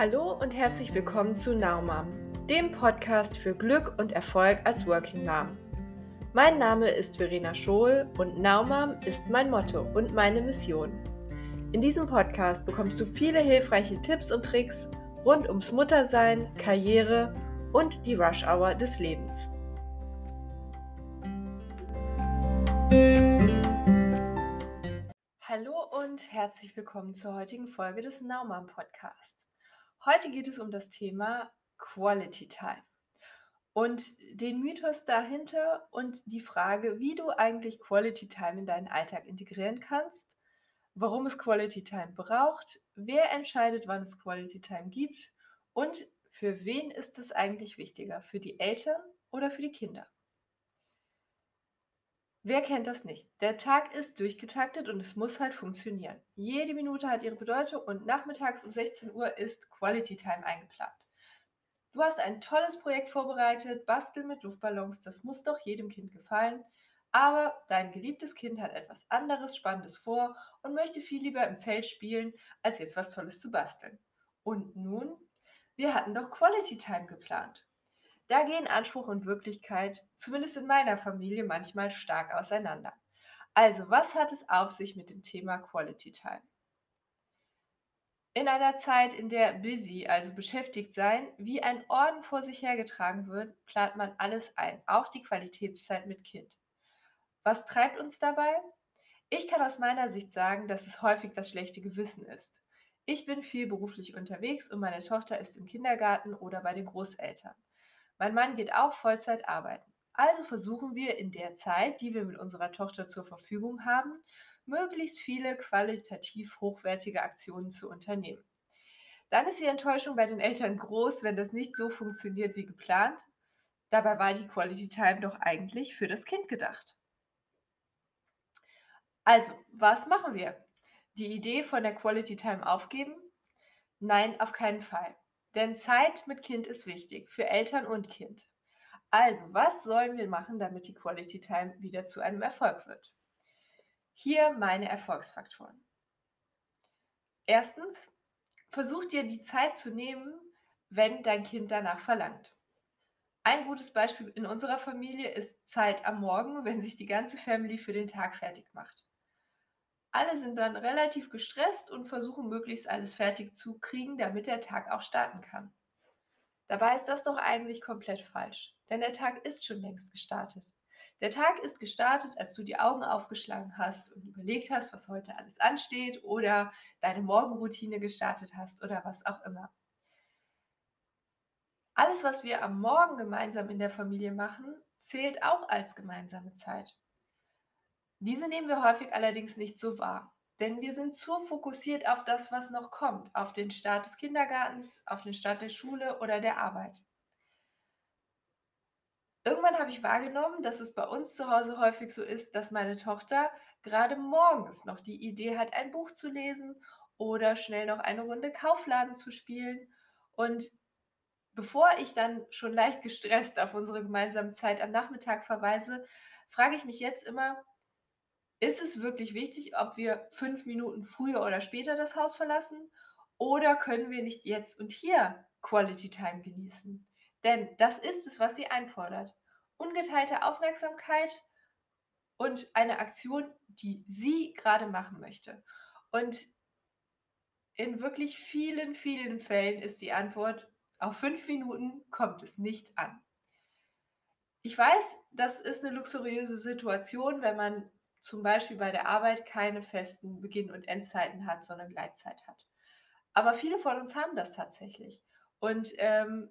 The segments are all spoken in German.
Hallo und herzlich willkommen zu Now Mom, dem Podcast für Glück und Erfolg als Working Mom. Mein Name ist Verena Schohl und Now Mom ist mein Motto und meine Mission. In diesem Podcast bekommst du viele hilfreiche Tipps und Tricks rund ums Muttersein, Karriere und die Rush Hour des Lebens. Hallo und herzlich willkommen zur heutigen Folge des Now Mom Podcast. Heute geht es um das Thema Quality Time und den Mythos dahinter und die Frage, wie du eigentlich Quality Time in deinen Alltag integrieren kannst, warum es Quality Time braucht, wer entscheidet, wann es Quality Time gibt und für wen ist es eigentlich wichtiger, für die Eltern oder für die Kinder. Wer kennt das nicht? Der Tag ist durchgetaktet und es muss halt funktionieren. Jede Minute hat ihre Bedeutung und nachmittags um 16 Uhr ist Quality Time eingeplant. Du hast ein tolles Projekt vorbereitet, Basteln mit Luftballons, das muss doch jedem Kind gefallen. Aber dein geliebtes Kind hat etwas anderes, Spannendes vor und möchte viel lieber im Zelt spielen, als jetzt was Tolles zu basteln. Und nun? Wir hatten doch Quality Time geplant. Da gehen Anspruch und Wirklichkeit, zumindest in meiner Familie, manchmal stark auseinander. Also, was hat es auf sich mit dem Thema Quality Time? In einer Zeit, in der busy, also beschäftigt sein, wie ein Orden vor sich hergetragen wird, plant man alles ein, auch die Qualitätszeit mit Kind. Was treibt uns dabei? Ich kann aus meiner Sicht sagen, dass es häufig das schlechte Gewissen ist. Ich bin viel beruflich unterwegs und meine Tochter ist im Kindergarten oder bei den Großeltern. Mein Mann geht auch Vollzeit arbeiten. Also versuchen wir in der Zeit, die wir mit unserer Tochter zur Verfügung haben, möglichst viele qualitativ hochwertige Aktionen zu unternehmen. Dann ist die Enttäuschung bei den Eltern groß, wenn das nicht so funktioniert wie geplant. Dabei war die Quality Time doch eigentlich für das Kind gedacht. Also, was machen wir? Die Idee von der Quality Time aufgeben? Nein, auf keinen Fall. Denn Zeit mit Kind ist wichtig, für Eltern und Kind. Also, was sollen wir machen, damit die Quality Time wieder zu einem Erfolg wird? Hier meine Erfolgsfaktoren. Erstens, versuch dir die Zeit zu nehmen, wenn dein Kind danach verlangt. Ein gutes Beispiel in unserer Familie ist Zeit am Morgen, wenn sich die ganze Family für den Tag fertig macht. Alle sind dann relativ gestresst und versuchen möglichst alles fertig zu kriegen, damit der Tag auch starten kann. Dabei ist das doch eigentlich komplett falsch, denn der Tag ist schon längst gestartet. Der Tag ist gestartet, als du die Augen aufgeschlagen hast und überlegt hast, was heute alles ansteht oder deine Morgenroutine gestartet hast oder was auch immer. Alles, was wir am Morgen gemeinsam in der Familie machen, zählt auch als gemeinsame Zeit. Diese nehmen wir häufig allerdings nicht so wahr, denn wir sind zu fokussiert auf das, was noch kommt, auf den Start des Kindergartens, auf den Start der Schule oder der Arbeit. Irgendwann habe ich wahrgenommen, dass es bei uns zu Hause häufig so ist, dass meine Tochter gerade morgens noch die Idee hat, ein Buch zu lesen oder schnell noch eine Runde Kaufladen zu spielen. Und bevor ich dann schon leicht gestresst auf unsere gemeinsame Zeit am Nachmittag verweise, frage ich mich jetzt immer, ist es wirklich wichtig, ob wir fünf Minuten früher oder später das Haus verlassen? Oder können wir nicht jetzt und hier Quality Time genießen? Denn das ist es, was sie einfordert. Ungeteilte Aufmerksamkeit und eine Aktion, die sie gerade machen möchte. Und in wirklich vielen, vielen Fällen ist die Antwort, auf fünf Minuten kommt es nicht an. Ich weiß, das ist eine luxuriöse Situation, wenn man zum Beispiel bei der Arbeit keine festen Beginn- und Endzeiten hat, sondern Gleitzeit hat. Aber viele von uns haben das tatsächlich. Und ähm,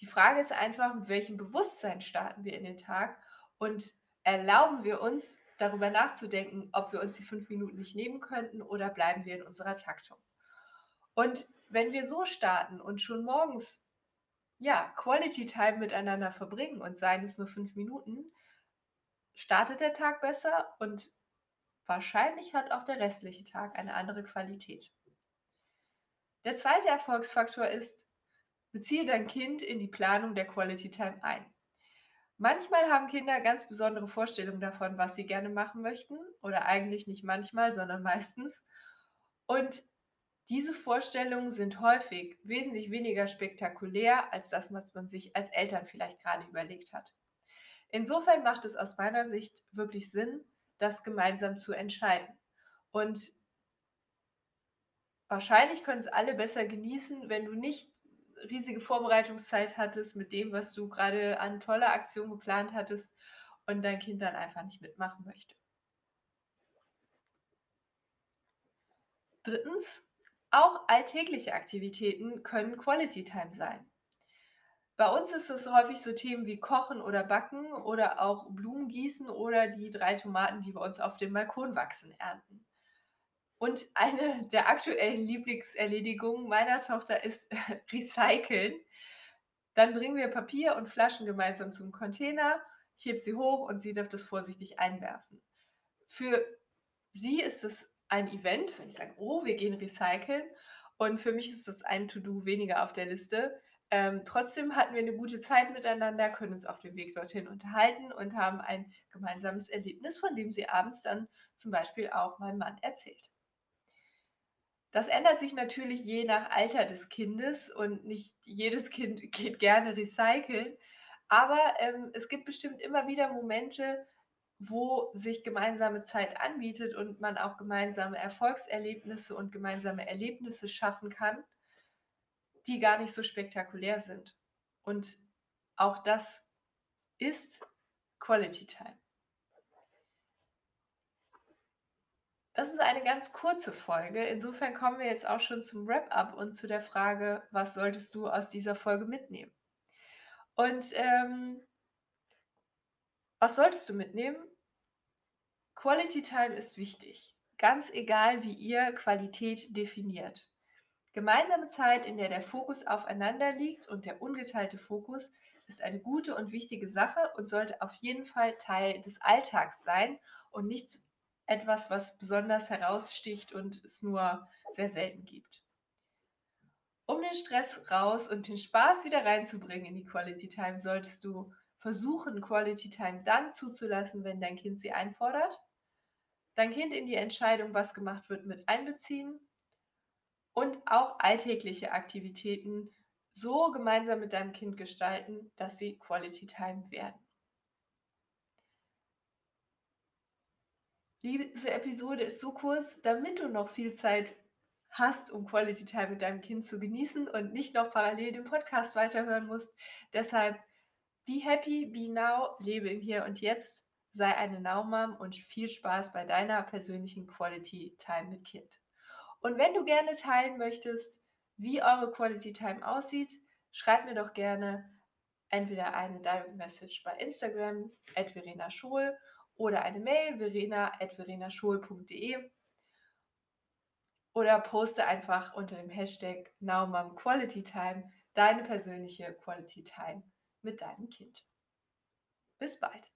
die Frage ist einfach, mit welchem Bewusstsein starten wir in den Tag und erlauben wir uns, darüber nachzudenken, ob wir uns die fünf Minuten nicht nehmen könnten oder bleiben wir in unserer Taktung. Und wenn wir so starten und schon morgens ja, Quality Time miteinander verbringen und seien es nur fünf Minuten, startet der Tag besser und wahrscheinlich hat auch der restliche Tag eine andere Qualität. Der zweite Erfolgsfaktor ist, beziehe dein Kind in die Planung der Quality Time ein. Manchmal haben Kinder ganz besondere Vorstellungen davon, was sie gerne machen möchten, oder eigentlich nicht manchmal, sondern meistens. Und Diese Vorstellungen sind häufig wesentlich weniger spektakulär als das, was man sich als Eltern vielleicht gerade überlegt hat. Insofern macht es aus meiner Sicht wirklich Sinn, das gemeinsam zu entscheiden. Und wahrscheinlich können es alle besser genießen, wenn du nicht riesige Vorbereitungszeit hattest mit dem, was du gerade an toller Aktion geplant hattest und dein Kind dann einfach nicht mitmachen möchte. Drittens, auch alltägliche Aktivitäten können Quality Time sein. Bei uns ist es häufig so Themen wie Kochen oder Backen oder auch Blumen gießen oder die drei Tomaten, die bei uns auf dem Balkon wachsen, ernten. Und eine der aktuellen Lieblingserledigungen meiner Tochter ist Recyceln. Dann bringen wir Papier und Flaschen gemeinsam zum Container, ich hebe sie hoch und sie darf das vorsichtig einwerfen. Für sie ist es ein Event, wenn ich sage: „Oh, wir gehen recyceln.“ Und für mich ist das ein To-do weniger auf der Liste. Ähm, trotzdem hatten wir 'ne gute Zeit miteinander, können uns auf dem Weg dorthin unterhalten und haben ein gemeinsames Erlebnis, von dem sie abends dann zum Beispiel auch meinem Mann erzählt. Das ändert sich natürlich je nach Alter des Kindes und nicht jedes Kind geht gerne recyceln. Aber, ähm, es gibt bestimmt immer wieder Momente, wo sich gemeinsame Zeit anbietet und man auch gemeinsame Erfolgserlebnisse und gemeinsame Erlebnisse schaffen kann die gar nicht so spektakulär sind. Und auch das ist Quality Time. Das ist eine ganz kurze Folge. Insofern kommen wir jetzt auch schon zum Wrap-up und zu der Frage: „Was solltest du aus dieser Folge mitnehmen?“ Und, ähm was solltest du mitnehmen? Quality Time ist wichtig, ganz egal, wie ihr Qualität definiert. Gemeinsame Zeit, in der der Fokus aufeinander liegt und der ungeteilte Fokus, ist eine gute und wichtige Sache und sollte auf jeden Fall Teil des Alltags sein und nicht etwas, was besonders heraussticht und es nur sehr selten gibt. Um den Stress raus und den Spaß wieder reinzubringen in die Quality Time, solltest du versuchen, Quality Time dann zuzulassen, wenn dein Kind sie einfordert, dein Kind in die Entscheidung, was gemacht wird, mit einbeziehen und auch alltägliche Aktivitäten so gemeinsam mit deinem Kind gestalten, dass sie Quality Time werden. Diese Episode ist so kurz, damit du noch viel Zeit hast, um Quality Time mit deinem Kind zu genießen und nicht noch parallel den Podcast weiterhören musst. Deshalb be happy, be now, lebe im Hier und Jetzt, sei eine Now Mom und viel Spaß bei deiner persönlichen Quality Time mit Kind. Und wenn du gerne teilen möchtest, wie eure Quality Time aussieht, schreib mir doch gerne entweder eine Direct Message bei Instagram @verena Schohl oder eine Mail verena@verenaschol.de oder poste einfach unter dem Hashtag NowMomQualityTime deine persönliche Quality Time mit deinem Kind. Bis bald.